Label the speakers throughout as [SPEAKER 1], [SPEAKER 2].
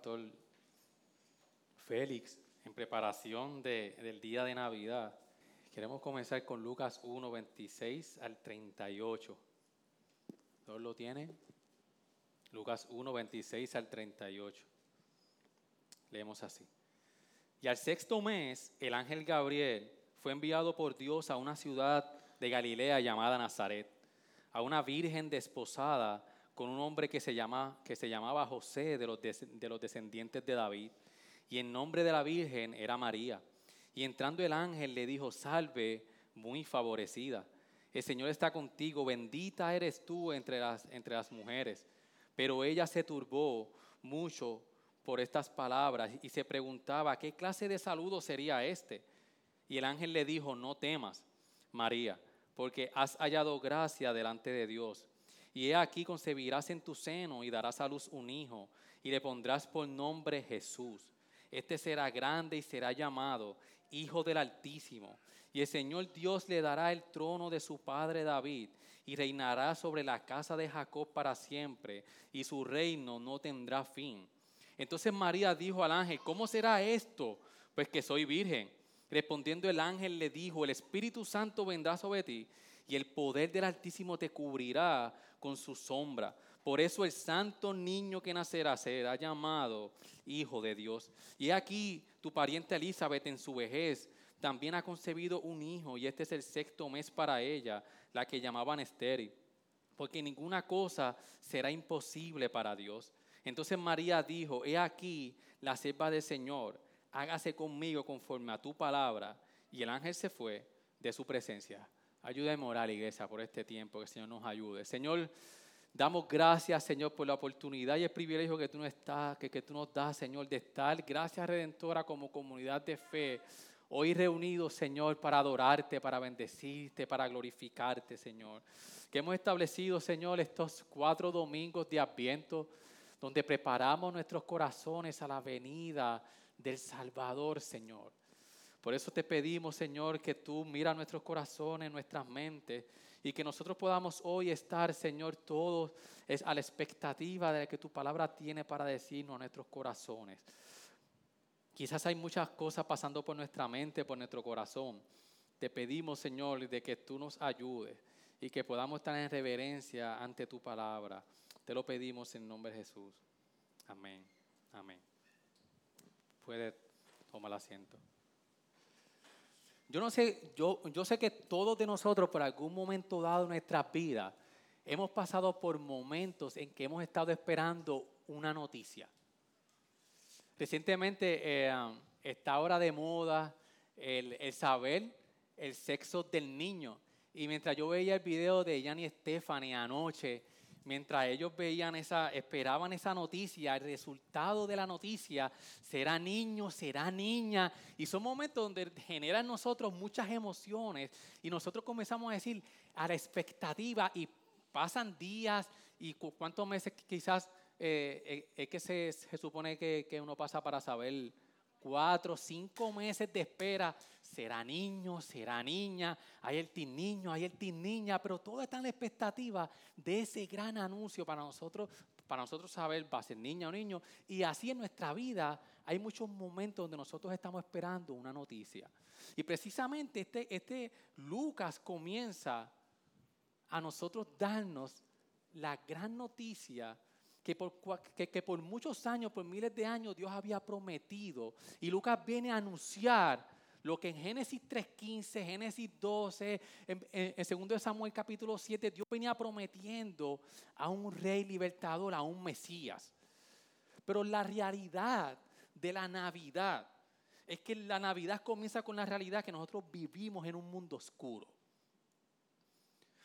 [SPEAKER 1] Pastor Félix, en preparación de- del día de Navidad. Queremos comenzar con Lucas 1, 26 al 38. ¿Todos lo tienen? Lucas 1, 26 al 38. Leemos así. Y al sexto mes, el ángel Gabriel fue enviado por Dios a una ciudad de Galilea llamada Nazaret, a una virgen desposada con un hombre que se, llamaba José de los, des- de los descendientes de David. Y el nombre de la virgen era María. Y entrando el ángel le dijo, salve, muy favorecida. El Señor está contigo, bendita eres tú entre las, entre las mujeres. Pero ella se turbó mucho por estas palabras y se preguntaba, ¿qué clase de saludo sería este? Y el ángel le dijo, no temas, María, porque has hallado gracia delante de Dios. Y he aquí concebirás en tu seno y darás a luz un hijo, y le pondrás por nombre Jesús. Este será grande y será llamado Hijo del Altísimo. Y el Señor Dios le dará el trono de su padre David, y reinará sobre la casa de Jacob para siempre, y su reino no tendrá fin. Entonces María dijo al ángel, ¿cómo será esto? Pues que soy virgen. Respondiendo el ángel le dijo, el Espíritu Santo vendrá sobre ti y el poder del Altísimo te cubrirá con su sombra. Por eso el santo niño que nacerá será llamado Hijo de Dios. Y aquí tu pariente Elizabeth en su vejez también ha concebido un hijo y este es el sexto mes para ella, la que llamaban estéril porque ninguna cosa será imposible para Dios. Entonces María dijo, he aquí la sierva del Señor, hágase conmigo conforme a tu palabra. Y el ángel se fue de su presencia. Ayúdame a orar, iglesia, por este tiempo, que el Señor nos ayude. Señor, damos gracias, Señor, por la oportunidad y el privilegio que tú nos, estás, que tú nos das, Señor, de estar, gracias Redentora, como comunidad de fe, hoy reunidos, Señor, para adorarte, para bendecirte, para glorificarte, Señor. Que hemos establecido, Señor, estos cuatro domingos de Adviento, donde preparamos nuestros corazones a la venida del Salvador, Señor. Por eso te pedimos, Señor, que tú mira nuestros corazones, nuestras mentes, y que nosotros podamos hoy estar, Señor, todos a la expectativa de que tu palabra tiene para decirnos a nuestros corazones. Quizás hay muchas cosas pasando por nuestra mente, por nuestro corazón. Te pedimos, Señor, de que tú nos ayudes y que podamos estar en reverencia ante tu palabra. Te lo pedimos en nombre de Jesús. Amén. Amén. Puede tomar asiento. Yo no sé, yo, yo sé que todos de nosotros por algún momento dado en nuestra vida hemos pasado por momentos en que hemos estado esperando una noticia. Recientemente eh, está ahora de moda el, el saber el sexo del niño. Y mientras yo veía el video de Jan y Stephanie anoche, mientras ellos veían esa, esperaban esa noticia, el resultado de la noticia será niño, será niña. Y son momentos donde generan en nosotros muchas emociones y nosotros comenzamos a decir a la expectativa y pasan días y cu- cuántos meses quizás eh, eh, es que se, supone que uno pasa para saber cuatro, cinco meses de espera. Será niño, será niña, hay el teen niño, hay el teen niña, pero todo está en la expectativa de ese gran anuncio para nosotros, para nosotros saber va a ser niña o niño. Y así en nuestra vida hay muchos momentos donde nosotros estamos esperando una noticia. Y precisamente este, este Lucas comienza a nosotros darnos la gran noticia que por, que, que por muchos años, por miles de años, Dios había prometido. Y Lucas viene a anunciar lo que en Génesis 3.15, Génesis 12, en, en, en 2 Samuel capítulo 7, Dios venía prometiendo a un rey libertador, a un Mesías. Pero la realidad de la Navidad es que la Navidad comienza con la realidad que nosotros vivimos en un mundo oscuro.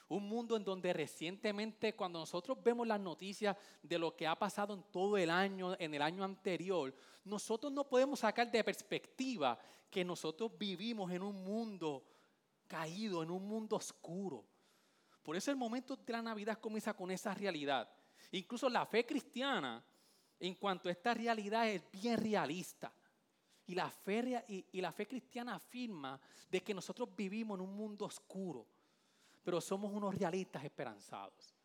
[SPEAKER 1] Un mundo en donde recientemente, cuando nosotros vemos las noticias de lo que ha pasado en todo el año, en el año anterior, nosotros no podemos sacar de perspectiva que nosotros vivimos en un mundo caído, en un mundo oscuro. Por eso el momento de la Navidad comienza con esa realidad. Incluso la fe cristiana, en cuanto a esta realidad, es bien realista. Y la fe, y, la fe cristiana afirma de que nosotros vivimos en un mundo oscuro, pero somos unos realistas esperanzados.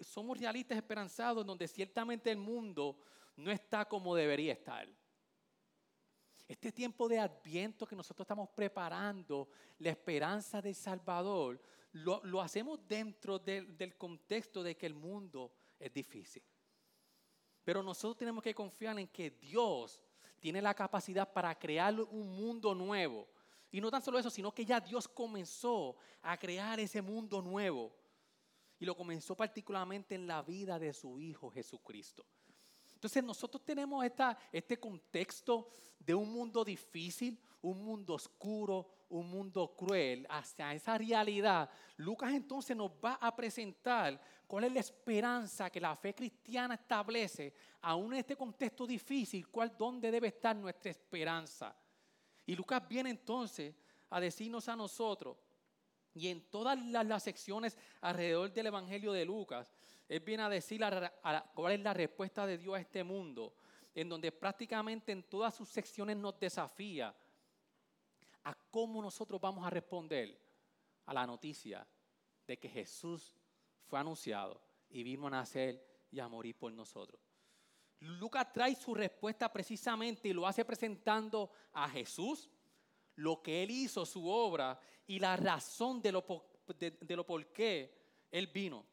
[SPEAKER 1] somos realistas esperanzados donde ciertamente el mundo no está como debería estar. Este tiempo de adviento que nosotros estamos preparando, la esperanza del Salvador, lo, hacemos dentro del contexto de que el mundo es difícil. Pero nosotros tenemos que confiar en que Dios tiene la capacidad para crear un mundo nuevo. Y no tan solo eso, sino que ya Dios comenzó a crear ese mundo nuevo. Y lo comenzó particularmente en la vida de su Hijo Jesucristo. Entonces nosotros tenemos esta, este contexto de un mundo difícil, un mundo oscuro, un mundo cruel, hacia esa realidad. Lucas entonces nos va a presentar cuál es la esperanza que la fe cristiana establece, aún en este contexto difícil, cuál, dónde debe estar nuestra esperanza. Y Lucas viene entonces a decirnos a nosotros, y en todas las, secciones alrededor del Evangelio de Lucas, él viene a decir cuál es la respuesta de Dios a este mundo, en donde prácticamente en todas sus secciones nos desafía a cómo nosotros vamos a responder a la noticia de que Jesús fue anunciado y vino a nacer y a morir por nosotros. Lucas trae su respuesta precisamente y lo hace presentando a Jesús, lo que él hizo, su obra y la razón de lo, de, lo por qué él vino.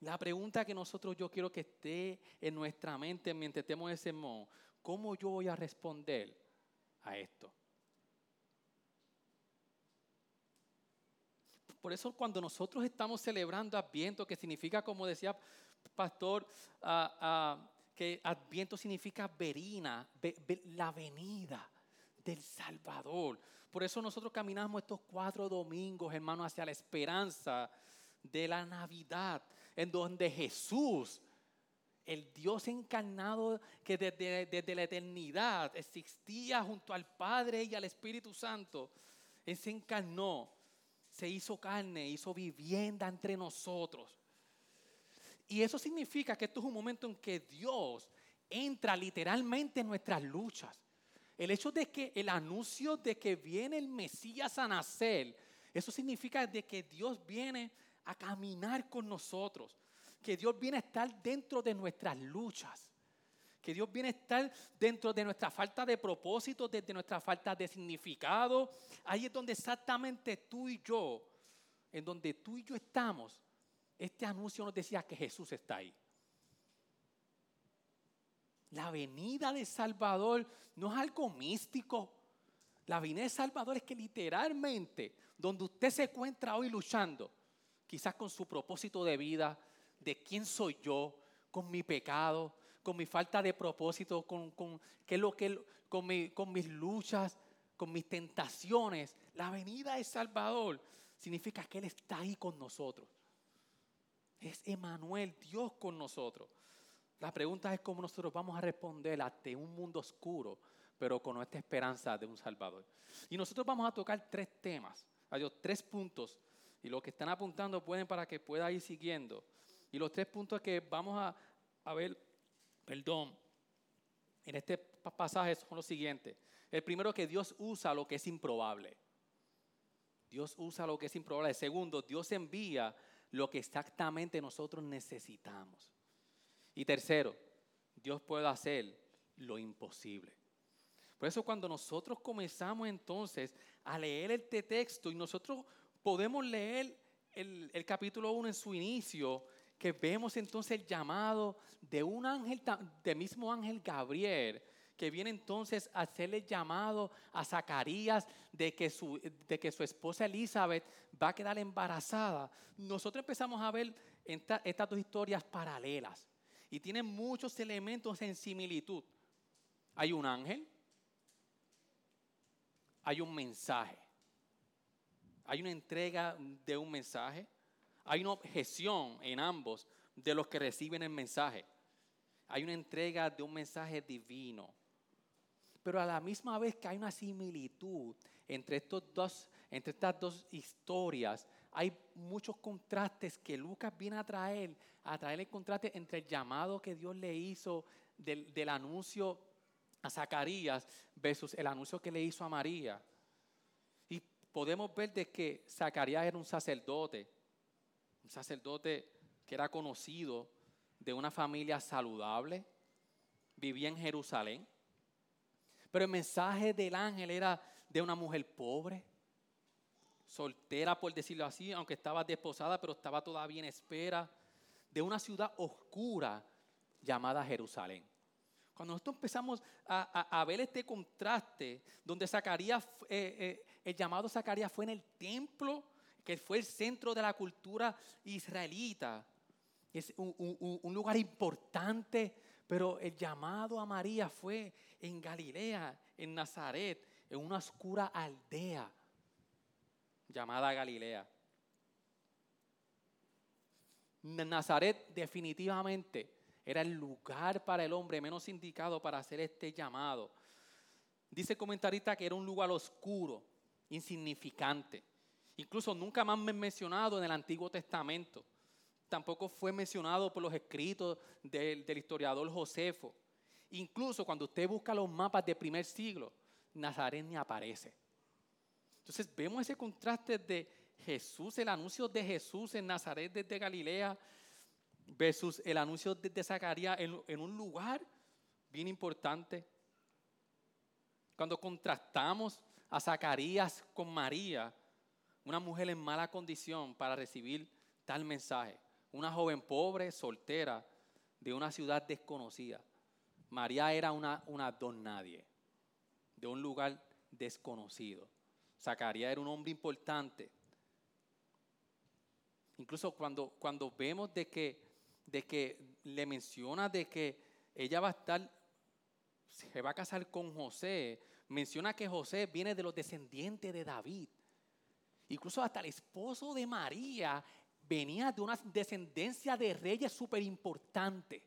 [SPEAKER 1] La pregunta que nosotros yo quiero que esté en nuestra mente mientras estemos en ese modo, ¿cómo yo voy a responder a esto? Por eso cuando nosotros estamos celebrando Adviento, que significa, como decía Pastor, ah, que Adviento significa verina, la venida del Salvador. Por eso nosotros caminamos estos cuatro domingos, hermanos, hacia la esperanza de la Navidad, en donde Jesús, el Dios encarnado que desde, la eternidad existía junto al Padre y al Espíritu Santo, se encarnó se hizo carne, hizo vivienda entre nosotros. Y eso significa que esto es un momento en que Dios entra literalmente en nuestras luchas. El hecho de que el anuncio de que viene el Mesías a nacer, eso significa de que Dios viene a caminar con nosotros, que Dios viene a estar dentro de nuestras luchas que Dios viene a estar dentro de nuestra falta de propósito, desde nuestra falta de significado. Ahí es donde exactamente tú y yo, en donde tú y yo estamos, este anuncio nos decía que Jesús está ahí. La venida de Salvador no es algo místico. La venida de Salvador es que literalmente, donde usted se encuentra hoy luchando, quizás con su propósito de vida, de quién soy yo, con mi pecado, con mi falta de propósito, con, con, ¿qué lo que, con, con mis luchas, con mis tentaciones. La venida de Salvador significa que Él está ahí con nosotros. Es Emanuel, Dios con nosotros. La pregunta es cómo nosotros vamos a responder ante un mundo oscuro, pero con nuestra esperanza de un Salvador. Y nosotros vamos a tocar tres temas, adiós, tres puntos. Y los que están apuntando pueden para que pueda ir siguiendo. Y los tres puntos que vamos a, a ver perdón, en este pasaje son los siguientes. El primero que Dios usa lo que es improbable. Dios usa lo que es improbable. El segundo, Dios envía lo que exactamente nosotros necesitamos. Y tercero, Dios puede hacer lo imposible. Por eso cuando nosotros comenzamos entonces a leer este texto y nosotros podemos leer el, capítulo 1 en su inicio que vemos entonces el llamado de un ángel, del mismo ángel Gabriel, que viene entonces a hacerle llamado a Zacarías de que, su, de que su esposa Elizabeth va a quedar embarazada. Nosotros empezamos a ver estas dos historias paralelas y tienen muchos elementos en similitud. Hay un ángel, hay un mensaje, Hay una entrega de un mensaje. Hay una objeción en ambos de los que reciben el mensaje. Hay una entrega de un mensaje divino. Pero a la misma vez que hay una similitud entre, estos dos, entre estas dos historias, hay muchos contrastes que Lucas viene a traer, a traer el contraste entre el llamado que Dios le hizo del, del anuncio a Zacarías versus el anuncio que le hizo a María. Y podemos ver de que Zacarías era un sacerdote, un sacerdote que era conocido de una familia saludable, vivía en Jerusalén. Pero el mensaje del ángel era de una mujer pobre, soltera por decirlo así, aunque estaba desposada, pero estaba todavía en espera, de una ciudad oscura llamada Jerusalén. Cuando nosotros empezamos a, ver este contraste, donde Zacarías, eh, eh, el llamado Zacarías fue en el templo, que fue el centro de la cultura israelita, es un, lugar importante, pero el llamado a María fue en Galilea, en Nazaret, en una oscura aldea llamada Galilea. Nazaret definitivamente era el lugar para el hombre menos indicado para hacer este llamado. Dice el comentarista que era un lugar oscuro, insignificante. Incluso nunca más mencionado en el Antiguo Testamento. Tampoco fue mencionado por los escritos del, del historiador Josefo. Incluso cuando usted busca los mapas del primer siglo, Nazaret ni aparece. Entonces vemos ese contraste de Jesús, el anuncio de Jesús en Nazaret desde Galilea, versus el anuncio de, Zacarías en, un lugar bien importante. Cuando contrastamos a Zacarías con María, una mujer en mala condición para recibir tal mensaje, una joven pobre, soltera, de una ciudad desconocida. María era una, don nadie, de un lugar desconocido. Zacarías era un hombre importante. Incluso cuando, cuando vemos de que de que le menciona de que ella va a estar, se va a casar con José, menciona que José viene de los descendientes de David. Incluso hasta el esposo de María venía de una descendencia de reyes súper importante.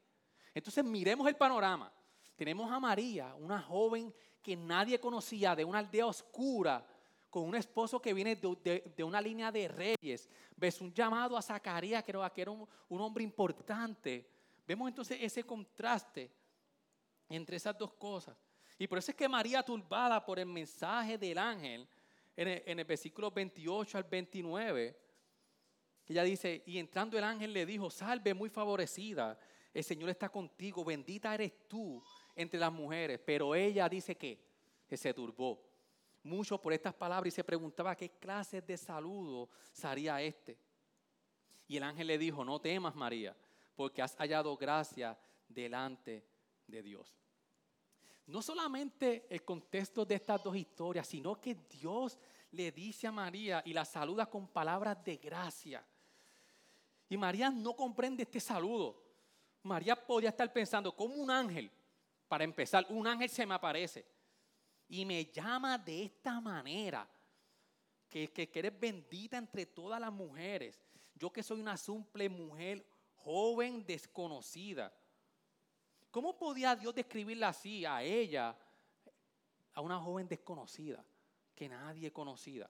[SPEAKER 1] Entonces miremos el panorama. Tenemos a María, una joven que nadie conocía, de una aldea oscura, con un esposo que viene de, una línea de reyes. Ves un llamado a Zacarías, que era, un, hombre importante. Vemos entonces ese contraste entre esas dos cosas. Y por eso es que María, turbada por el mensaje del ángel, en el, en el versículo 28 al 29, ella dice, y entrando el ángel le dijo, salve muy favorecida, el Señor está contigo, bendita eres tú entre las mujeres. Pero ella dice que, se turbó mucho por estas palabras y se preguntaba qué clase de saludo sería este. Y el ángel le dijo, no temas María, porque has hallado gracia delante de Dios. No solamente el contexto de estas dos historias, sino que Dios le dice a María y la saluda con palabras de gracia. Y María no comprende este saludo. María podía estar pensando, como un ángel, para empezar, un ángel se me aparece y me llama de esta manera, que, que, eres bendita entre todas las mujeres. Yo que soy una simple mujer joven desconocida. ¿Cómo podía Dios describirla así a ella, a una joven desconocida, que nadie conocida?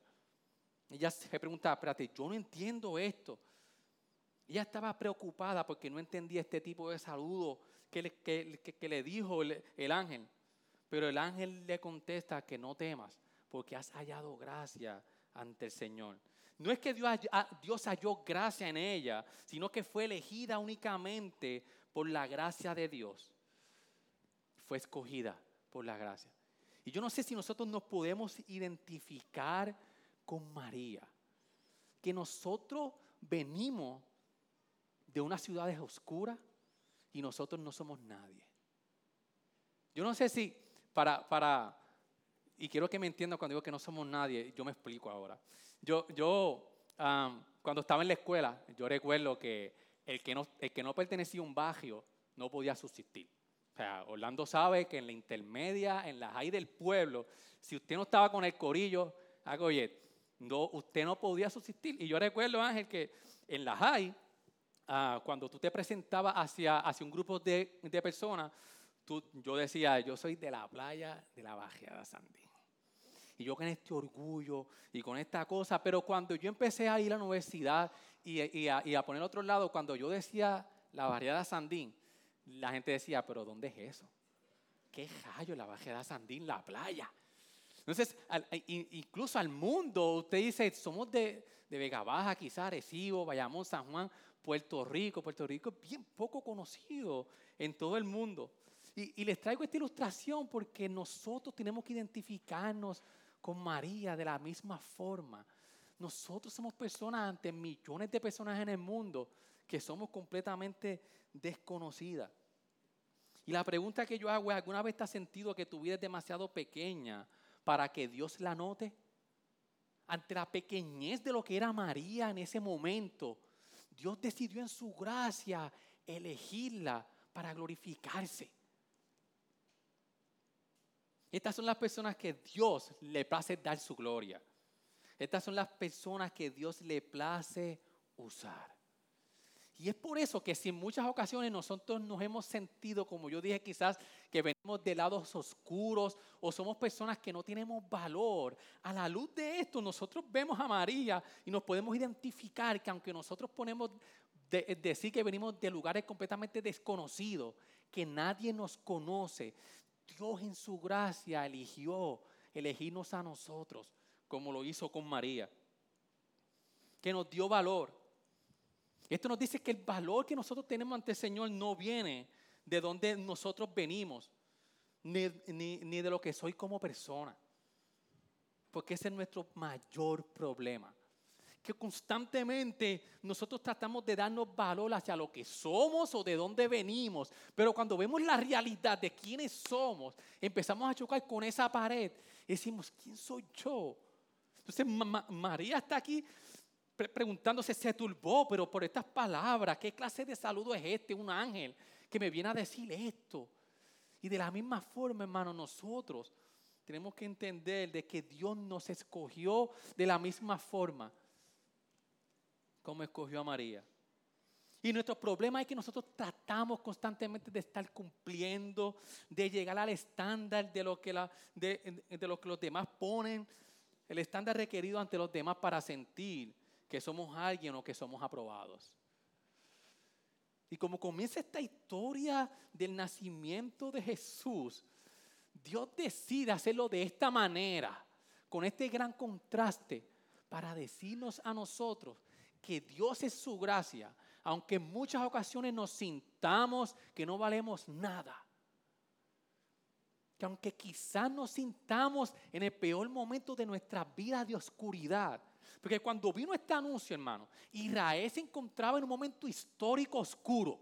[SPEAKER 1] Ella se preguntaba, espérate, yo no entiendo esto. Ella estaba preocupada porque no entendía este tipo de saludo que le, que, le dijo el ángel. Pero el ángel le contesta que no temas, porque has hallado gracia ante el Señor. No es que Dios, Dios halló gracia en ella, sino que fue elegida únicamente por la gracia de Dios. Fue escogida por la gracia. Y yo no sé si nosotros nos podemos identificar con María. Que nosotros venimos de una ciudad oscura y nosotros no somos nadie. Yo no sé si para, para, y quiero que me entiendan cuando digo que no somos nadie, yo me explico ahora. Yo, yo cuando estaba en la escuela, yo recuerdo que el que, no, el que no pertenecía a un barrio no podía subsistir. O sea, Orlando sabe que en la intermedia, en la high del pueblo, si usted no estaba con el corillo, oye, no, usted no podía subsistir. Y yo recuerdo, Ángel, que en la high, ah, cuando tú te presentabas hacia, hacia un grupo de, de personas, tú, yo decía, yo soy de la playa de la Bajeada Sandín. Y yo con este orgullo y con esta cosa, pero cuando yo empecé a ir a la universidad y, y, a, poner otro lado, cuando yo decía la Bajeada Sandín, la gente decía, pero ¿dónde es eso? ¿Qué rayo la Bajeada Sandín, la playa? Entonces, incluso al mundo, usted dice, somos de, de Vega Baja, quizás Arecibo, Bayamón, San Juan, Puerto Rico. Puerto Rico es bien poco conocido en todo el mundo. Y, les traigo esta ilustración porque nosotros tenemos que identificarnos con María de la misma forma. Nosotros somos personas ante millones de personas en el mundo que somos completamente desconocidas. Y la pregunta que yo hago es, ¿alguna vez te has sentido que tu vida es demasiado pequeña para que Dios la note? Ante la pequeñez de lo que era María en ese momento, Dios decidió en su gracia elegirla para glorificarse. Estas son las personas que Dios le place dar su gloria. Estas son las personas que Dios le place usar. Y es por eso que si en muchas ocasiones nosotros nos hemos sentido, como yo dije, quizás que venimos de lados oscuros o somos personas que no tenemos valor, a la luz de esto nosotros vemos a María y nos podemos identificar que aunque nosotros ponemos de, decir que venimos de lugares completamente desconocidos, que nadie nos conoce, Dios en su gracia eligió elegirnos a nosotros, como lo hizo con María, que nos dio valor esto nos dice que el valor que nosotros tenemos ante el Señor no viene de donde nosotros venimos, ni, ni, de lo que soy como persona. Porque ese es nuestro mayor problema. Que constantemente nosotros tratamos de darnos valor hacia lo que somos o de dónde venimos. Pero cuando vemos la realidad de quiénes somos, empezamos a chocar con esa pared y decimos, ¿quién soy yo? Entonces María está aquí preguntándose, se turbó, pero por estas palabras, ¿qué clase de saludo es este? Un ángel que me viene a decir esto. Y de la misma forma, hermano, nosotros tenemos que entender de que Dios nos escogió de la misma forma como escogió a María. Y nuestro problema es que nosotros tratamos constantemente de estar cumpliendo, de llegar al estándar de lo que, la, de, de lo que los demás ponen, el estándar requerido ante los demás para sentir que somos alguien o que somos aprobados. Y como comienza esta historia del nacimiento de Jesús, Dios decide hacerlo de esta manera, con este gran contraste, para decirnos a nosotros que Dios es su gracia, aunque en muchas ocasiones nos sintamos que no valemos nada. Que aunque quizás nos sintamos en el peor momento de nuestra vida de oscuridad, porque cuando vino este anuncio, hermano, Israel se encontraba en un momento histórico oscuro.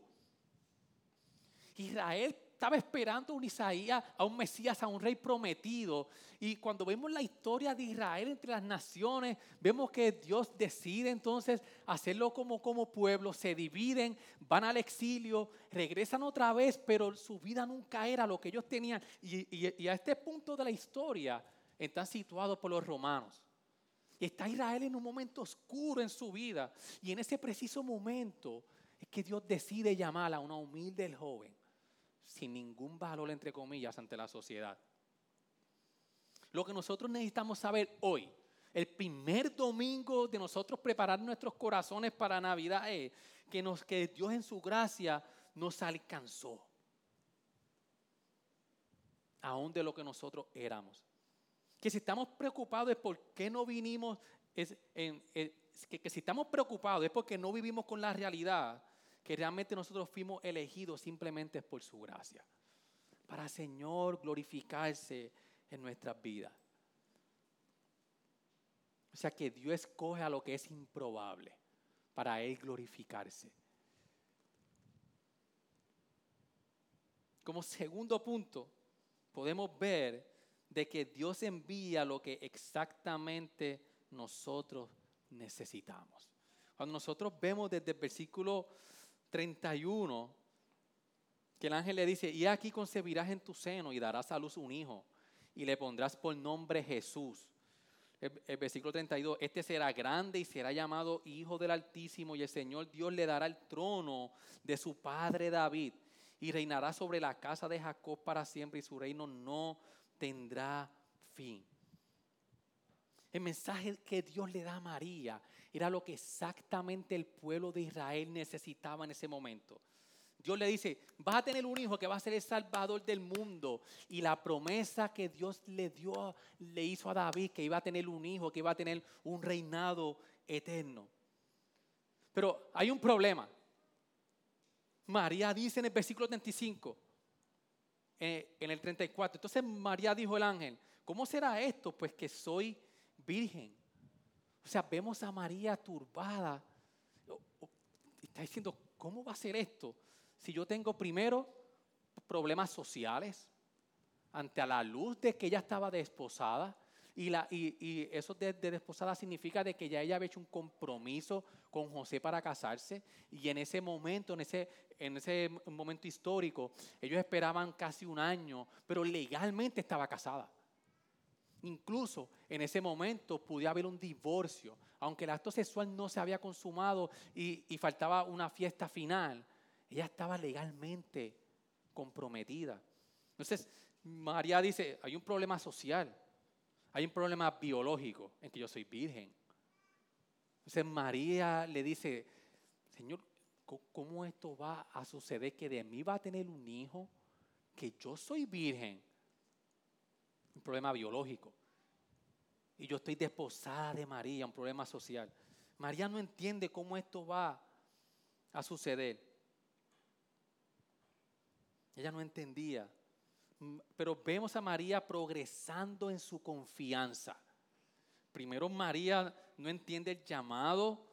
[SPEAKER 1] Israel estaba esperando a un Isaías, a un Mesías, a un rey prometido. Y cuando vemos la historia de Israel entre las naciones, vemos que Dios decide entonces hacerlo como, como pueblo, se dividen, van al exilio, regresan otra vez, pero su vida nunca era lo que ellos tenían. Y, y a este punto de la historia están situados por los romanos. Está Israel en un momento oscuro en su vida. Y en ese preciso momento es que Dios decide llamar a una humilde joven, sin ningún valor, entre comillas, ante la sociedad. Lo que nosotros necesitamos saber hoy, el primer domingo de nosotros preparar nuestros corazones para Navidad es que, nos, que Dios en su gracia nos alcanzó. Aún de lo que nosotros éramos que si estamos preocupados es por qué no vinimos, es, que, si estamos preocupados es porque no vivimos con la realidad que realmente nosotros fuimos elegidos simplemente por su gracia. Para Señor glorificarse en nuestras vidas. O sea que Dios escoge a lo que es improbable para Él glorificarse. Como segundo punto, podemos ver de que Dios envía lo que exactamente nosotros necesitamos. Cuando nosotros vemos desde el versículo 31 que el ángel le dice, y aquí concebirás en tu seno y darás a luz un hijo y le pondrás por nombre Jesús. el, versículo 32, este será grande y será llamado Hijo del Altísimo y el Señor Dios le dará el trono de su padre David y reinará sobre la casa de Jacob para siempre y su reino no tendrá fin. El mensaje que Dios le da a María era lo que exactamente el pueblo de Israel necesitaba en ese momento. Dios le dice, vas a tener un hijo que va a ser el salvador del mundo. Y la promesa que Dios le dio, le hizo a David, que iba a tener un hijo, que iba a tener un reinado eterno. Pero hay un problema. María dice en el versículo 35, eh, en el 34, entonces María dijo el ángel, ¿cómo será esto? Pues que soy virgen. O sea, vemos a María turbada. Está diciendo, ¿cómo va a ser esto? si yo tengo primero problemas sociales, ante la luz de que ella estaba desposada, y, la, y, eso de, desposada significa de que ya ella había hecho un compromiso con José para casarse, y en ese momento, en ese, en ese momento histórico, ellos esperaban casi un año, pero legalmente estaba casada. Incluso en ese momento podía haber un divorcio, aunque el acto sexual no se había consumado y, y faltaba una fiesta final ella estaba legalmente comprometida. Entonces, María dice, hay un problema social, hay un problema biológico en que yo soy virgen. Entonces María le dice, Señor, ¿cómo esto va a suceder? Que de mí va a tener un hijo, que yo soy virgen. Un problema biológico. Y yo estoy desposada de María, un problema social. María no entiende cómo esto va a suceder. Ella no entendía. Pero vemos a María progresando en su confianza. Primero María no entiende el llamado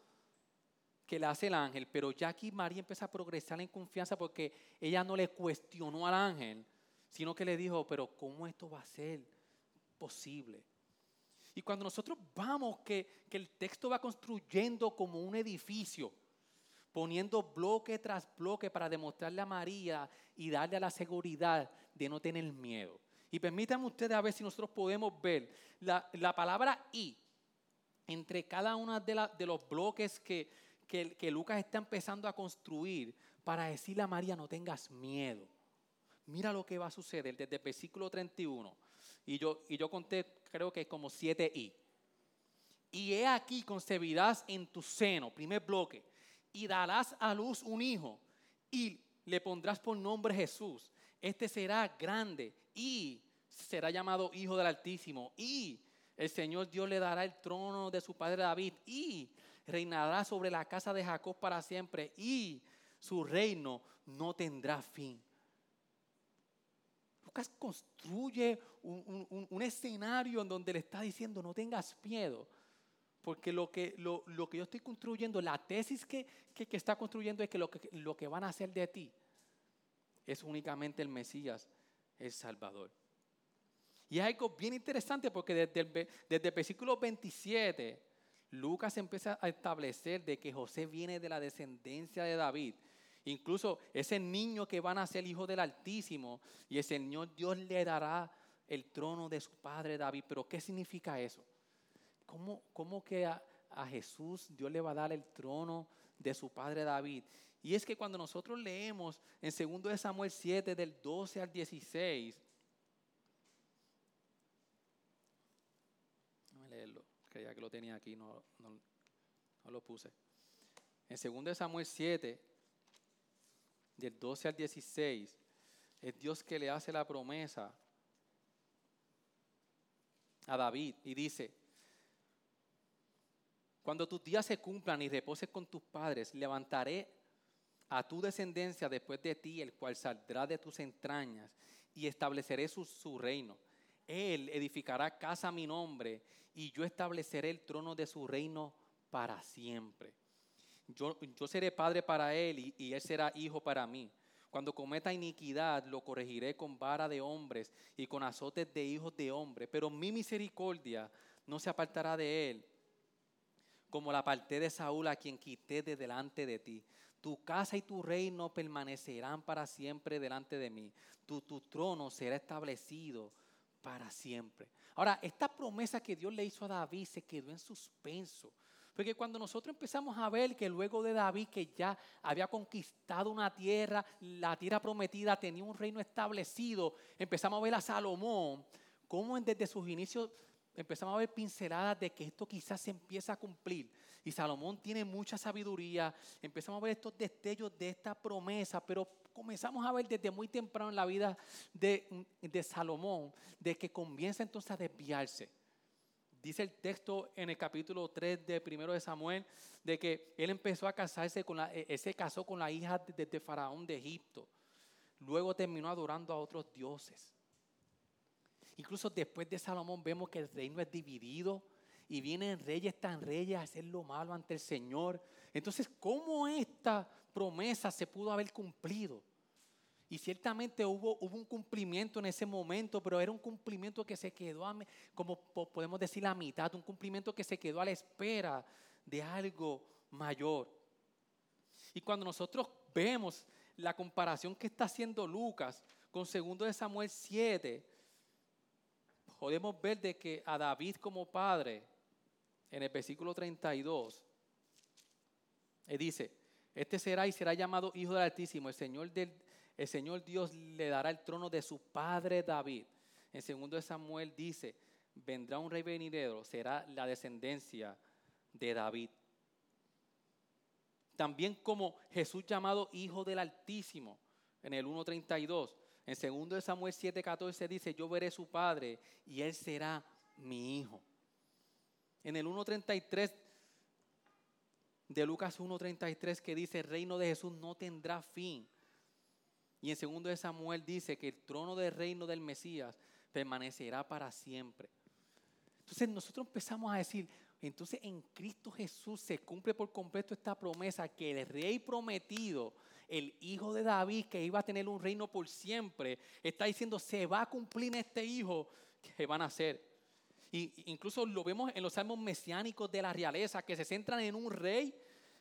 [SPEAKER 1] que le hace el ángel, pero ya aquí María empieza a progresar en confianza porque ella no le cuestionó al ángel, sino que le dijo, pero ¿cómo esto va a ser posible? Y cuando nosotros vamos, que, que el texto va construyendo como un edificio, poniendo bloque tras bloque para demostrarle a María y darle a la seguridad de no tener miedo. Y permítanme ustedes a ver si nosotros podemos ver la, palabra y entre cada uno de, de los bloques que, que, Lucas está empezando a construir para decirle a María no tengas miedo. Mira lo que va a suceder desde el versículo 31. Y yo, y yo conté, creo que como siete i. Y he aquí concebirás en tu seno, primer bloque, y darás a luz un hijo y le pondrás por nombre Jesús. Este será grande y será llamado Hijo del Altísimo y el Señor Dios le dará el trono de su padre David y reinará sobre la casa de Jacob para siempre y su reino no tendrá fin. Lucas construye un, escenario en donde le está diciendo no tengas miedo porque lo que, lo, que yo estoy construyendo, la tesis que, está construyendo es que lo, que lo que van a hacer de ti es únicamente el Mesías, el Salvador. Y es algo bien interesante porque desde el, desde versículo 27, Lucas empieza a establecer de que José viene de la descendencia de David. Incluso ese niño que van a ser hijo del Altísimo y el Señor Dios le dará el trono de su padre David. Pero ¿qué significa eso? ¿Cómo, que a, Jesús Dios le va a dar el trono de su padre David? Y es que cuando nosotros leemos en 2 Samuel 7 del 12 al 16, a leerlo, creía que lo tenía aquí, no, no, no lo puse. En 2 Samuel 7, del 12 al 16, es Dios que le hace la promesa a David y dice, cuando tus días se cumplan y reposes con tus padres, levantaré a tu descendencia después de ti, el cual saldrá de tus entrañas, y estableceré su, reino. Él edificará casa a mi nombre, y yo estableceré el trono de su reino para siempre. Yo, seré padre para él, y, y él será hijo para mí. Cuando cometa iniquidad, lo corregiré con vara de hombres y con azotes de hijos de hombres. Pero mi misericordia no se apartará de él como la parte de Saúl a quien quité de delante de ti. Tu casa y tu reino permanecerán para siempre delante de mí. Tu, tu trono será establecido para siempre. Ahora, esta promesa que Dios le hizo a David se quedó en suspenso. Porque cuando nosotros empezamos a ver que luego de David, que ya había conquistado una tierra, la tierra prometida, tenía un reino establecido, empezamos a ver a Salomón, cómo desde sus inicios empezamos a ver pinceladas de que esto quizás se empieza a cumplir. Y Salomón tiene mucha sabiduría. Empezamos a ver estos destellos de esta promesa, pero comenzamos a ver desde muy temprano en la vida de, Salomón, de que comienza entonces a desviarse. Dice el texto en el capítulo 3 de primero de Samuel, de que él empezó a casarse con la, él se casó con la hija de Faraón de Egipto. Luego terminó adorando a otros dioses. Incluso después de Salomón vemos que el reino es dividido y vienen reyes tan reyes a hacer lo malo ante el Señor. Entonces, ¿cómo esta promesa se pudo haber cumplido? Y ciertamente hubo, un cumplimiento en ese momento, pero era un cumplimiento que se quedó, a, como podemos decir, a mitad, un cumplimiento que se quedó a la espera de algo mayor. Y cuando nosotros vemos la comparación que está haciendo Lucas con 2 de Samuel 7, podemos ver de que a David como padre, en el versículo 32, él dice, este será y será llamado Hijo del Altísimo, el Señor, del, el Señor Dios le dará el trono de su padre David. En segundo de Samuel dice, vendrá un rey venidero, será la descendencia de David. También como Jesús llamado Hijo del Altísimo, en el 1.32. En segundo de Samuel 7.14 dice, yo veré su padre y él será mi hijo. En el 1.33 de Lucas 1.33 que dice, el reino de Jesús no tendrá fin. Y en segundo de Samuel dice que el trono del reino del Mesías permanecerá para siempre. Entonces nosotros empezamos a decir, entonces en Cristo Jesús se cumple por completo esta promesa que el rey prometido el hijo de David, que iba a tener un reino por siempre, está diciendo, se va a cumplir este hijo que van a nacer. Y incluso lo vemos en los salmos mesiánicos de la realeza, que se centran en un rey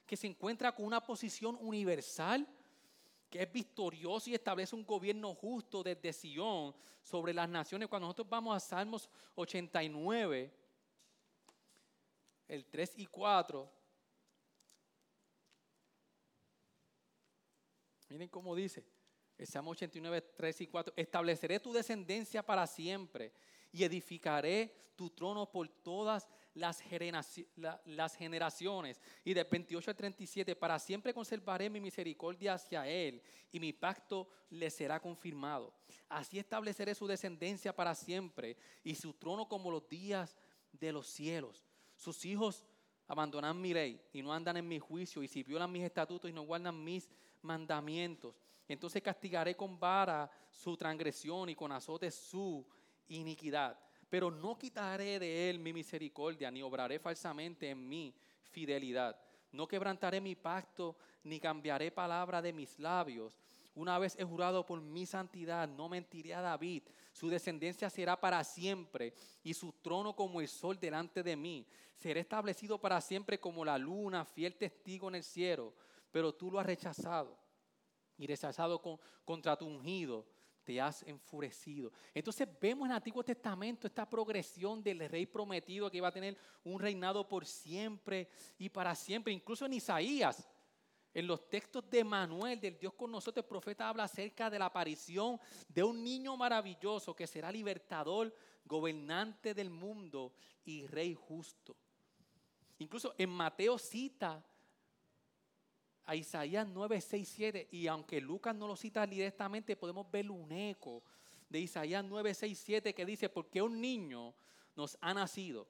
[SPEAKER 1] que se encuentra con una posición universal, que es victorioso y establece un gobierno justo desde Sion sobre las naciones. Cuando nosotros vamos a Salmos 89, el 3 y 4, Miren cómo dice. El Salmo 89, 3 y 4. Estableceré tu descendencia para siempre y edificaré tu trono por todas las, generaciones. Y de 28 al 37, para siempre conservaré mi misericordia hacia él y mi pacto le será confirmado. Así estableceré su descendencia para siempre y su trono como los días de los cielos. Sus hijos abandonan mi ley y no andan en mi juicio y si violan mis estatutos y no guardan mis mandamientos. Entonces castigaré con vara su transgresión y con azote su iniquidad. Pero no quitaré de él mi misericordia, ni obraré falsamente en mi fidelidad. No quebrantaré mi pacto, ni cambiaré palabra de mis labios. Una vez he jurado por mi santidad, no mentiré a David. Su descendencia será para siempre y su trono como el sol delante de mí. Será establecido para siempre como la luna, fiel testigo en el cielo pero tú lo has rechazado y rechazado contra tu ungido, te has enfurecido. Entonces vemos en el Antiguo Testamento esta progresión del rey prometido que iba a tener un reinado por siempre y para siempre. Incluso en Isaías, en los textos de Manuel, del Dios con nosotros, el profeta habla acerca de la aparición de un niño maravilloso que será libertador, gobernante del mundo y rey justo. Incluso en Mateo cita a Isaías 9, 6, 7, y aunque Lucas no lo cita directamente, podemos ver un eco de Isaías 9, 6, 7 que dice, porque un niño nos ha nacido,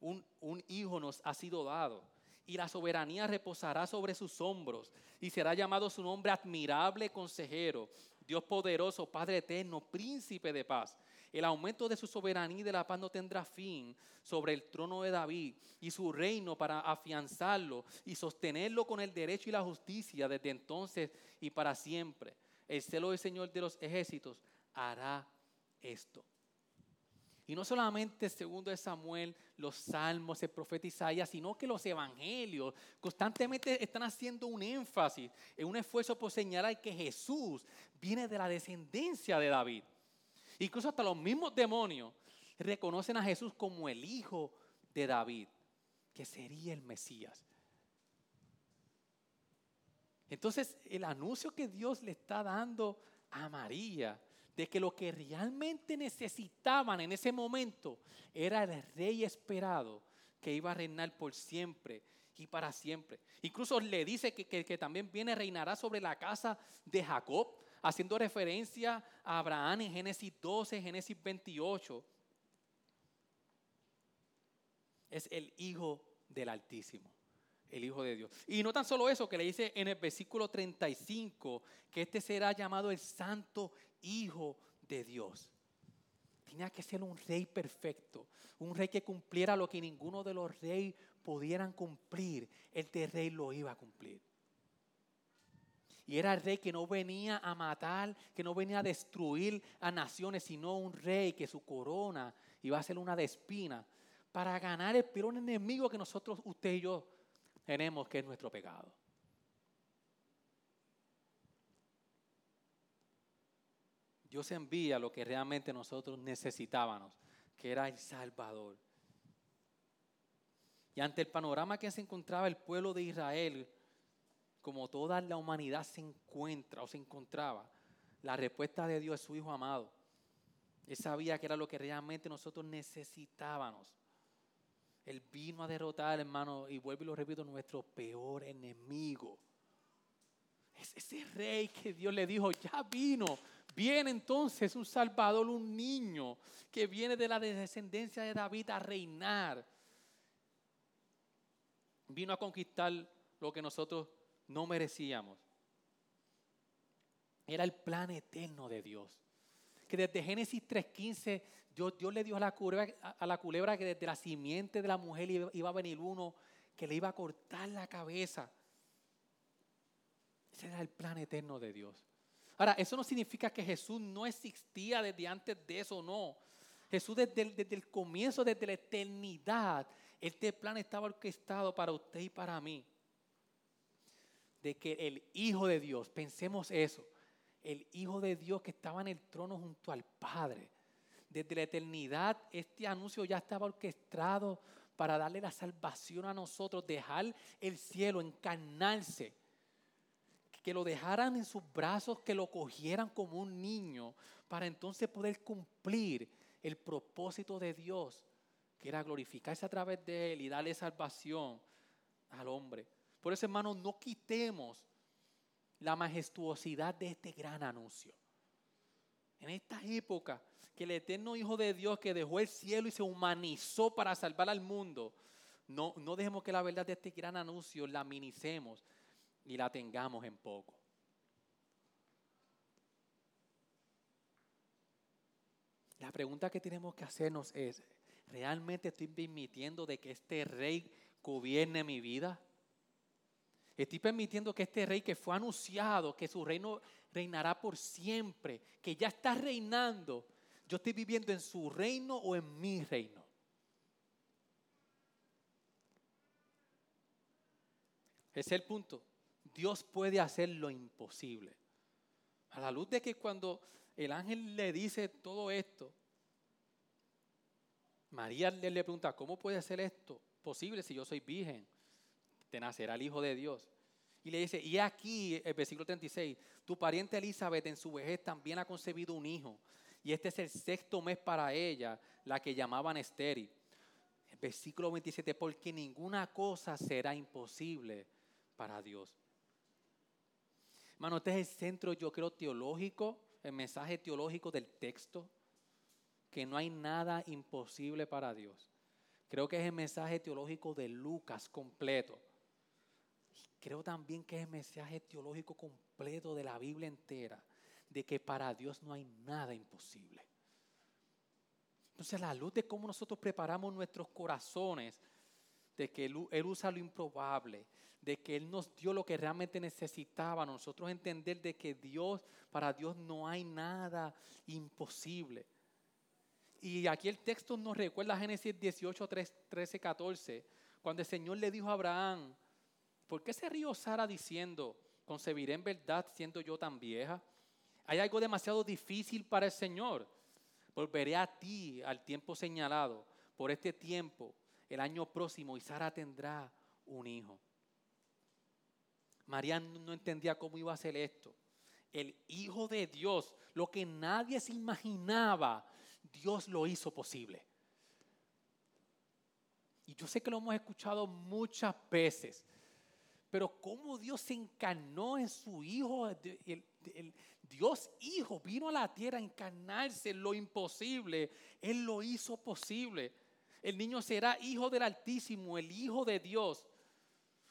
[SPEAKER 1] un, un hijo nos ha sido dado, y la soberanía reposará sobre sus hombros, y será llamado su nombre admirable consejero, Dios poderoso, Padre eterno, príncipe de paz. El aumento de su soberanía y de la paz no tendrá fin sobre el trono de David y su reino para afianzarlo y sostenerlo con el derecho y la justicia desde entonces y para siempre. El celo del Señor de los ejércitos hará esto. Y no solamente segundo de Samuel, los salmos, el profeta Isaías, sino que los evangelios constantemente están haciendo un énfasis en un esfuerzo por señalar que Jesús viene de la descendencia de David. Incluso hasta los mismos demonios reconocen a Jesús como el hijo de David, que sería el Mesías. Entonces, el anuncio que Dios le está dando a María de que lo que realmente necesitaban en ese momento era el rey esperado que iba a reinar por siempre y para siempre. Incluso le dice que, que, también viene, reinará sobre la casa de Jacob, haciendo referencia a Abraham en Génesis 12, Génesis 28. Es el Hijo del Altísimo el Hijo de Dios. Y no tan solo eso, que le dice en el versículo 35, que este será llamado el Santo Hijo de Dios. Tenía que ser un rey perfecto, un rey que cumpliera lo que ninguno de los reyes pudieran cumplir. Este rey lo iba a cumplir. Y era el rey que no venía a matar, que no venía a destruir a naciones, sino un rey que su corona iba a ser una de espina para ganar el peor enemigo que nosotros, usted y yo, tenemos, que es nuestro pecado. Dios envía lo que realmente nosotros necesitábamos, que era el Salvador. Y ante el panorama que se encontraba el pueblo de Israel, como toda la humanidad se encuentra o se encontraba, la respuesta de Dios es su Hijo amado. Él sabía que era lo que realmente nosotros necesitábamos. Él vino a derrotar, hermano, y vuelvo y lo repito, nuestro peor enemigo. Es ese rey que Dios le dijo, ya vino. Viene entonces un Salvador, un niño que viene de la descendencia de David a reinar. Vino a conquistar lo que nosotros no merecíamos. Era el plan eterno de Dios. Que desde Génesis 3.15 Dios, le dio a la, culebra, a la culebra que desde la simiente de la mujer iba, a venir uno que le iba a cortar la cabeza. Ese era el plan eterno de Dios. Ahora, eso no significa que Jesús no existía desde antes de eso, no. Jesús desde el, desde el comienzo, desde la eternidad, este plan estaba orquestado para usted y para mí. De que el Hijo de Dios, pensemos eso, el Hijo de Dios que estaba en el trono junto al Padre, desde la eternidad este anuncio ya estaba orquestado para darle la salvación a nosotros, dejar el cielo, encarnarse, que lo dejaran en sus brazos, que lo cogieran como un niño, para entonces poder cumplir el propósito de Dios, que era glorificarse a través de Él y darle salvación al hombre. Por eso, hermanos, no quitemos la majestuosidad de este gran anuncio. En esta época que el eterno Hijo de Dios que dejó el cielo y se humanizó para salvar al mundo, no, no dejemos que la verdad de este gran anuncio la minicemos y la tengamos en poco. La pregunta que tenemos que hacernos es, ¿realmente estoy permitiendo de que este rey gobierne mi vida? Estoy permitiendo que este rey que fue anunciado, que su reino reinará por siempre, que ya está reinando, yo estoy viviendo en su reino o en mi reino. Ese es el punto. Dios puede hacer lo imposible. A la luz de que cuando el ángel le dice todo esto, María le, pregunta, ¿cómo puede ser esto posible si yo soy virgen? Te nacerá el Hijo de Dios. Y le dice, y aquí, el versículo 36, tu pariente Elizabeth en su vejez también ha concebido un hijo y este es el sexto mes para ella, la que llamaban estéril. Versículo 27, porque ninguna cosa será imposible para Dios. Hermano, este es el centro, yo creo, teológico, el mensaje teológico del texto, que no hay nada imposible para Dios. Creo que es el mensaje teológico de Lucas completo. Creo también que es el mensaje teológico completo de la Biblia entera de que para Dios no hay nada imposible. Entonces, la luz de cómo nosotros preparamos nuestros corazones, de que él, usa lo improbable, de que Él nos dio lo que realmente necesitaba, nosotros entender de que Dios, para Dios no hay nada imposible. Y aquí el texto nos recuerda Génesis 18, 13, 14, cuando el Señor le dijo a Abraham, ¿por qué se rió Sara diciendo, concebiré en verdad siendo yo tan vieja? Hay algo demasiado difícil para el Señor. Volveré a ti al tiempo señalado. Por este tiempo, el año próximo, y Sara tendrá un hijo. María no entendía cómo iba a hacer esto. El Hijo de Dios, lo que nadie se imaginaba, Dios lo hizo posible. Y yo sé que lo hemos escuchado muchas veces, pero cómo Dios se encarnó en su Hijo, Dios Hijo vino a la tierra a encarnarse en lo imposible, Él lo hizo posible. El niño será hijo del Altísimo, el Hijo de Dios.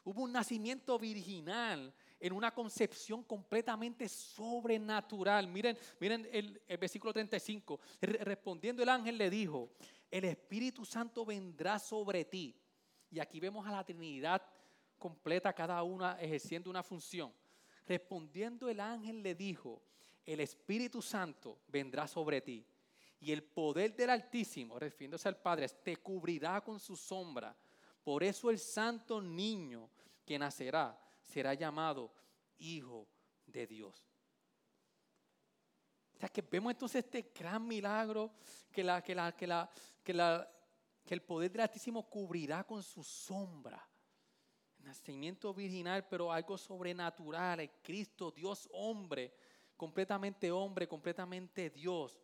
[SPEAKER 1] Hubo un nacimiento virginal en una concepción completamente sobrenatural. Miren, miren el, el versículo 35. Respondiendo el ángel le dijo, el Espíritu Santo vendrá sobre ti. Y aquí vemos a la Trinidad completa, cada una ejerciendo una función. Respondiendo el ángel le dijo, el Espíritu Santo vendrá sobre ti. Y el poder del Altísimo, refiriéndose al Padre, te cubrirá con su sombra. Por eso el santo niño que nacerá será llamado Hijo de Dios. O sea que vemos entonces este gran milagro que, la, que, la, que, la, que, la, que el poder del Altísimo cubrirá con su sombra. Nacimiento virginal, pero algo sobrenatural. El Cristo, Dios hombre, completamente hombre, completamente Dios.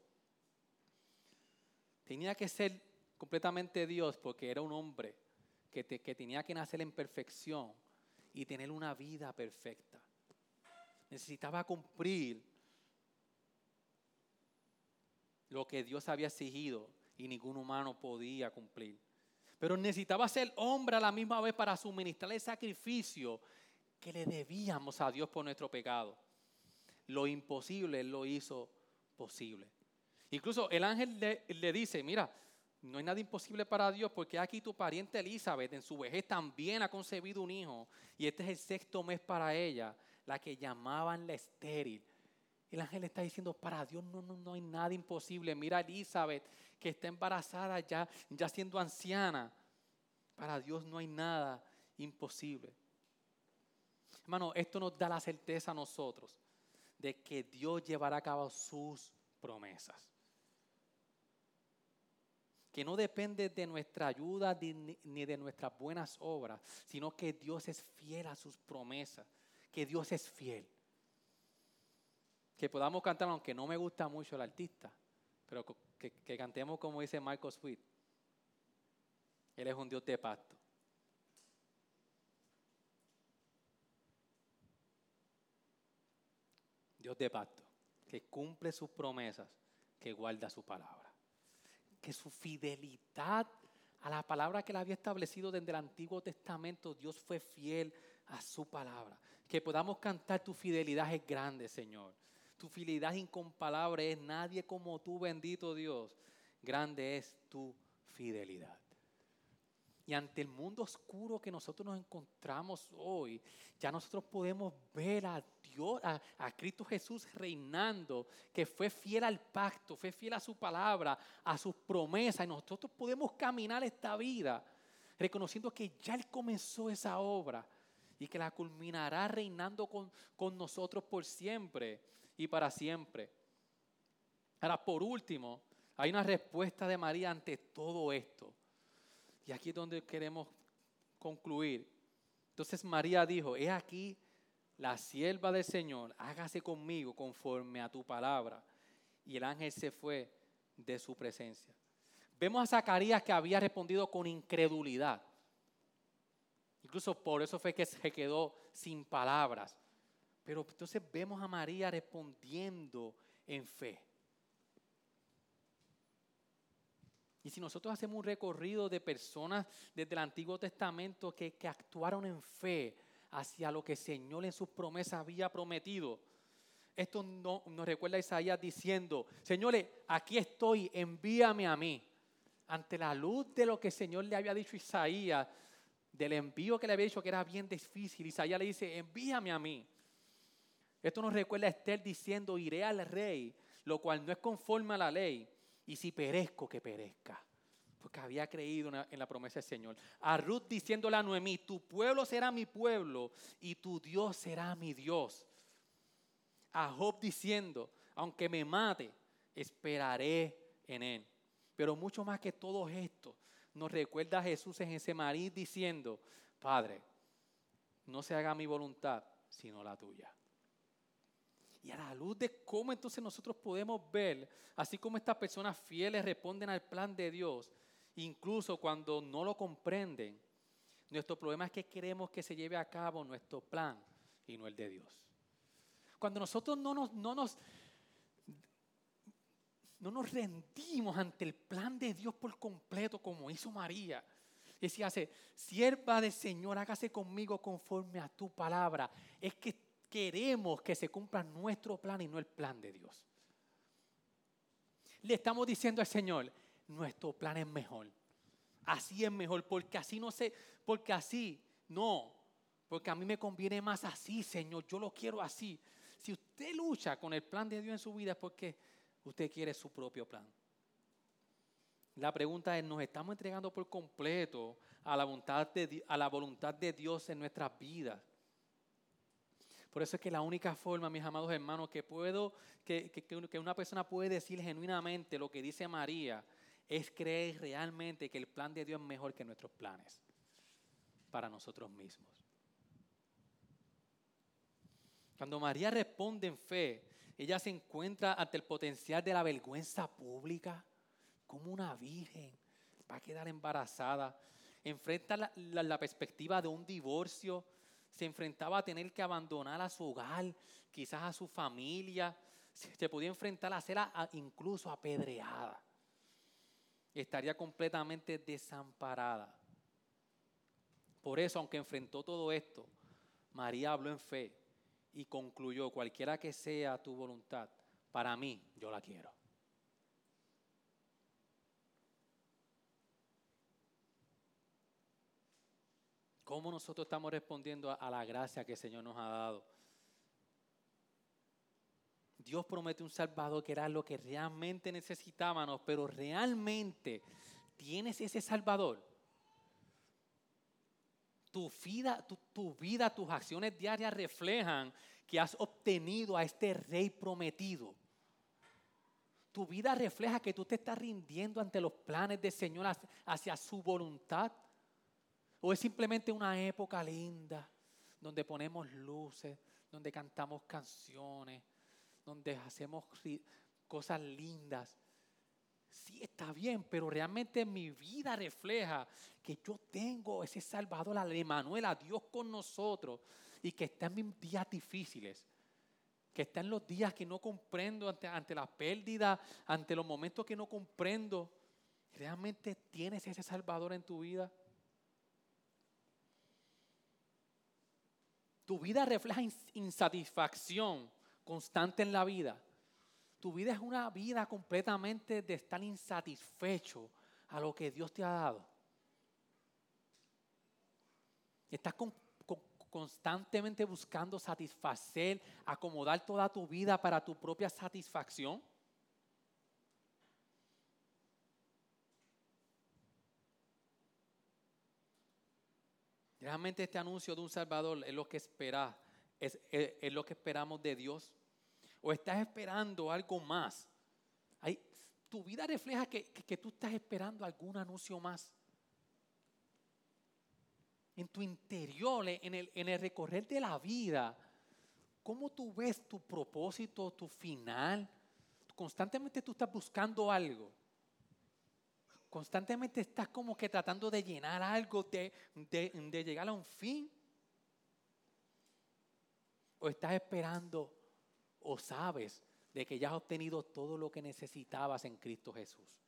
[SPEAKER 1] Tenía que ser completamente Dios porque era un hombre que, tenía que nacer en perfección y tener una vida perfecta. Necesitaba cumplir lo que Dios había exigido y ningún humano podía cumplir. Pero necesitaba ser hombre a la misma vez para suministrar el sacrificio que le debíamos a Dios por nuestro pecado. Lo imposible Él lo hizo posible. Incluso el ángel le, dice, mira, no hay nada imposible para Dios porque aquí tu pariente Elizabeth en su vejez también ha concebido un hijo y este es el sexto mes para ella, la que llamaban la estéril. El ángel está diciendo, para Dios no, no, no hay nada imposible. Mira a Elizabeth que está embarazada ya, ya siendo anciana. Para Dios no hay nada imposible. Hermano, esto nos da la certeza a nosotros de que Dios llevará a cabo sus promesas que no depende de nuestra ayuda ni de nuestras buenas obras, sino que Dios es fiel a sus promesas, que Dios es fiel. Que podamos cantar, aunque no me gusta mucho el artista, pero que, cantemos como dice Michael Sweet. Él es un Dios de pacto. Dios de pacto, que cumple sus promesas, que guarda su palabra que su fidelidad a la palabra que él había establecido desde el Antiguo Testamento, Dios fue fiel a su palabra. Que podamos cantar tu fidelidad es grande, Señor. Tu fidelidad incomparable es nadie como tú, bendito Dios. Grande es tu fidelidad. Y ante el mundo oscuro que nosotros nos encontramos hoy, ya nosotros podemos ver a Dios, a, Cristo Jesús reinando, que fue fiel al pacto, fue fiel a su palabra, a sus promesas. Y nosotros podemos caminar esta vida reconociendo que ya Él comenzó esa obra y que la culminará reinando con, nosotros por siempre y para siempre. Ahora, por último, hay una respuesta de María ante todo esto. Y aquí es donde queremos concluir. Entonces María dijo, he aquí la sierva del Señor, hágase conmigo conforme a tu palabra. Y el ángel se fue de su presencia. Vemos a Zacarías que había respondido con incredulidad. Incluso por eso fue que se quedó sin palabras. Pero entonces vemos a María respondiendo en fe. Y si nosotros hacemos un recorrido de personas desde el Antiguo Testamento que, actuaron en fe hacia lo que el Señor en sus promesas había prometido, esto no, nos recuerda a Isaías diciendo, señores, aquí estoy, envíame a mí. Ante la luz de lo que el Señor le había dicho a Isaías, del envío que le había dicho que era bien difícil, Isaías le dice, envíame a mí. Esto nos recuerda a Esther diciendo, iré al rey, lo cual no es conforme a la ley y si perezco, que perezca. Porque había creído en la promesa del Señor. A Ruth diciéndole a Noemí, tu pueblo será mi pueblo y tu Dios será mi Dios. A Job diciendo, aunque me mate, esperaré en Él. Pero mucho más que todo esto, nos recuerda a Jesús en ese marí diciendo, Padre, no se haga mi voluntad, sino la tuya. Y a la luz de cómo entonces nosotros podemos ver, así como estas personas fieles responden al plan de Dios, incluso cuando no lo comprenden, nuestro problema es que queremos que se lleve a cabo nuestro plan y no el de Dios. Cuando nosotros no nos, no nos, no nos rendimos ante el plan de Dios por completo como hizo María, decía, sierva del Señor, hágase conmigo conforme a tu palabra. Es que queremos que se cumpla nuestro plan y no el plan de Dios. Le estamos diciendo al Señor, nuestro plan es mejor. Así es mejor, porque así no sé, porque así no, porque a mí me conviene más así, Señor, yo lo quiero así. Si usted lucha con el plan de Dios en su vida es porque usted quiere su propio plan. La pregunta es, ¿nos estamos entregando por completo a la voluntad de, a la voluntad de Dios en nuestras vidas? Por eso es que la única forma, mis amados hermanos, que puedo, que, que, una persona puede decir genuinamente lo que dice María, es creer realmente que el plan de Dios es mejor que nuestros planes para nosotros mismos. Cuando María responde en fe, ella se encuentra ante el potencial de la vergüenza pública, como una virgen va a quedar embarazada, enfrenta la, la perspectiva de un divorcio, se enfrentaba a tener que abandonar a su hogar, quizás a su familia, se podía enfrentar a ser incluso apedreada. Estaría completamente desamparada. Por eso, aunque enfrentó todo esto, María habló en fe y concluyó, cualquiera que sea tu voluntad, para mí yo la quiero. ¿Cómo nosotros estamos respondiendo a, la gracia que el Señor nos ha dado? Dios promete un Salvador que era lo que realmente necesitábamos, pero realmente tienes ese Salvador. Tu vida, tu, vida, tus acciones diarias reflejan que has obtenido a este Rey prometido. Tu vida refleja que tú te estás rindiendo ante los planes del Señor hacia su voluntad. ¿O es simplemente una época linda donde ponemos luces, donde cantamos canciones, donde hacemos cosas lindas? Sí, está bien, pero realmente mi vida refleja que yo tengo ese Salvador, al Emanuel, a Dios con nosotros, y que está en mis días difíciles, que está en los días que no comprendo ante, ante la pérdida, ante los momentos que no comprendo. ¿Realmente tienes ese Salvador en tu vida? Tu vida refleja insatisfacción constante en la vida. Tu vida es una vida completamente de estar insatisfecho a lo que Dios te ha dado. Estás constantemente buscando satisfacer, acomodar toda tu vida para tu propia satisfacción. Realmente este anuncio de un Salvador es lo que espera, es, lo que esperamos de Dios. O estás esperando algo más. tu vida refleja que, tú estás esperando algún anuncio más. En tu interior, en el, en el recorrer de la vida, ¿cómo tú ves tu propósito, tu final? Constantemente tú estás buscando algo. Constantemente estás como que tratando de llenar algo, de, de, llegar a un fin. O estás esperando o sabes de que ya has obtenido todo lo que necesitabas en Cristo Jesús.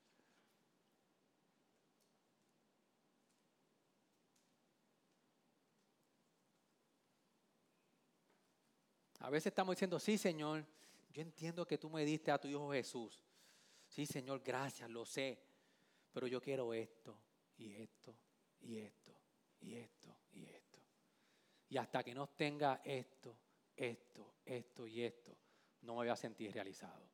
[SPEAKER 1] A veces estamos diciendo, sí Señor, yo entiendo que tú me diste a tu Hijo Jesús. Sí Señor, gracias, lo sé. Pero yo quiero esto y esto y esto y esto y esto. Y hasta que no tenga esto, esto, esto y esto, no me voy a sentir realizado.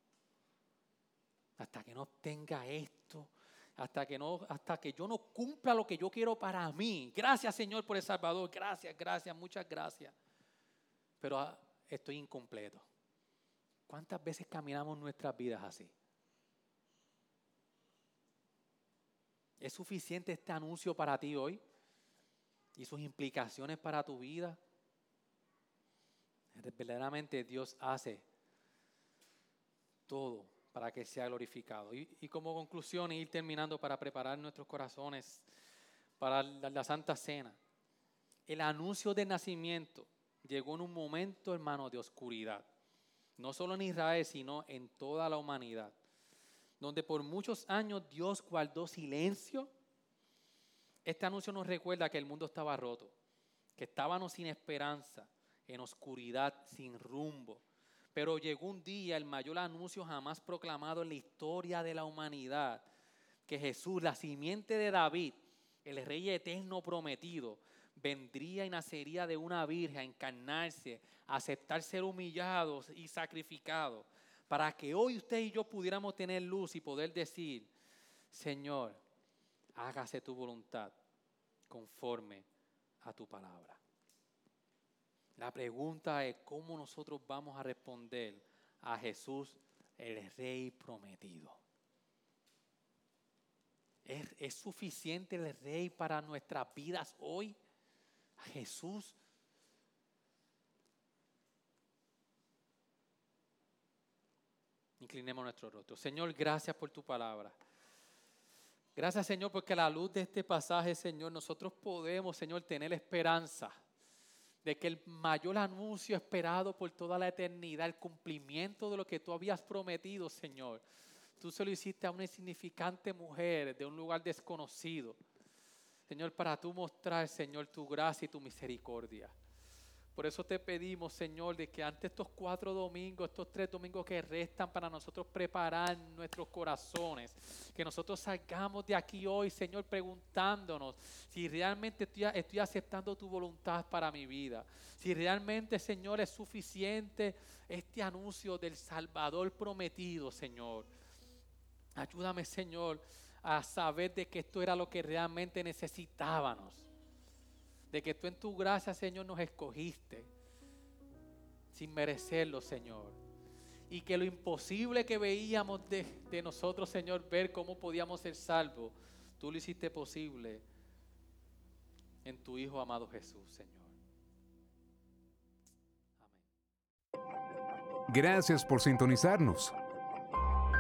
[SPEAKER 1] Hasta que no tenga esto, hasta que no, hasta que yo no cumpla lo que yo quiero para mí. Gracias, Señor, por el Salvador. Gracias, gracias, muchas gracias. Pero ah, estoy incompleto. ¿Cuántas veces caminamos nuestras vidas así? ¿Es suficiente este anuncio para ti hoy? ¿Y sus implicaciones para tu vida? Verdaderamente Dios hace todo para que sea glorificado. Y, como conclusión, ir terminando para preparar nuestros corazones para la, Santa Cena. El anuncio del nacimiento llegó en un momento, hermano, de oscuridad. No solo en Israel, sino en toda la humanidad. Donde por muchos años Dios guardó silencio. Este anuncio nos recuerda que el mundo estaba roto, que estábamos sin esperanza, en oscuridad, sin rumbo. Pero llegó un día, el mayor anuncio jamás proclamado en la historia de la humanidad, que Jesús, la simiente de David, el rey eterno prometido, vendría y nacería de una virgen a encarnarse, aceptar ser humillados y sacrificados, para que hoy usted y yo pudiéramos tener luz y poder decir, Señor, hágase tu voluntad conforme a tu palabra. La pregunta es cómo nosotros vamos a responder a Jesús, el Rey prometido. ¿Es, suficiente el Rey para nuestras vidas hoy? Jesús. Inclinemos nuestro rostro. Señor, gracias por tu palabra. Gracias, Señor, porque a la luz de este pasaje, Señor, nosotros podemos, Señor, tener esperanza de que el mayor anuncio esperado por toda la eternidad, el cumplimiento de lo que tú habías prometido, Señor, tú se lo hiciste a una insignificante mujer de un lugar desconocido. Señor, para tú mostrar, Señor, tu gracia y tu misericordia. Por eso te pedimos, Señor, de que ante estos cuatro domingos, estos tres domingos que restan para nosotros preparar nuestros corazones, que nosotros salgamos de aquí hoy, Señor, preguntándonos si realmente estoy, estoy aceptando tu voluntad para mi vida. Si realmente, Señor, es suficiente este anuncio del Salvador prometido, Señor. Ayúdame, Señor, a saber de que esto era lo que realmente necesitábamos. De que tú en tu gracia, Señor, nos escogiste sin merecerlo, Señor. Y que lo imposible que veíamos de, nosotros, Señor, ver cómo podíamos ser salvos, tú lo hiciste posible en tu Hijo amado Jesús, Señor.
[SPEAKER 2] Amén. Gracias por sintonizarnos.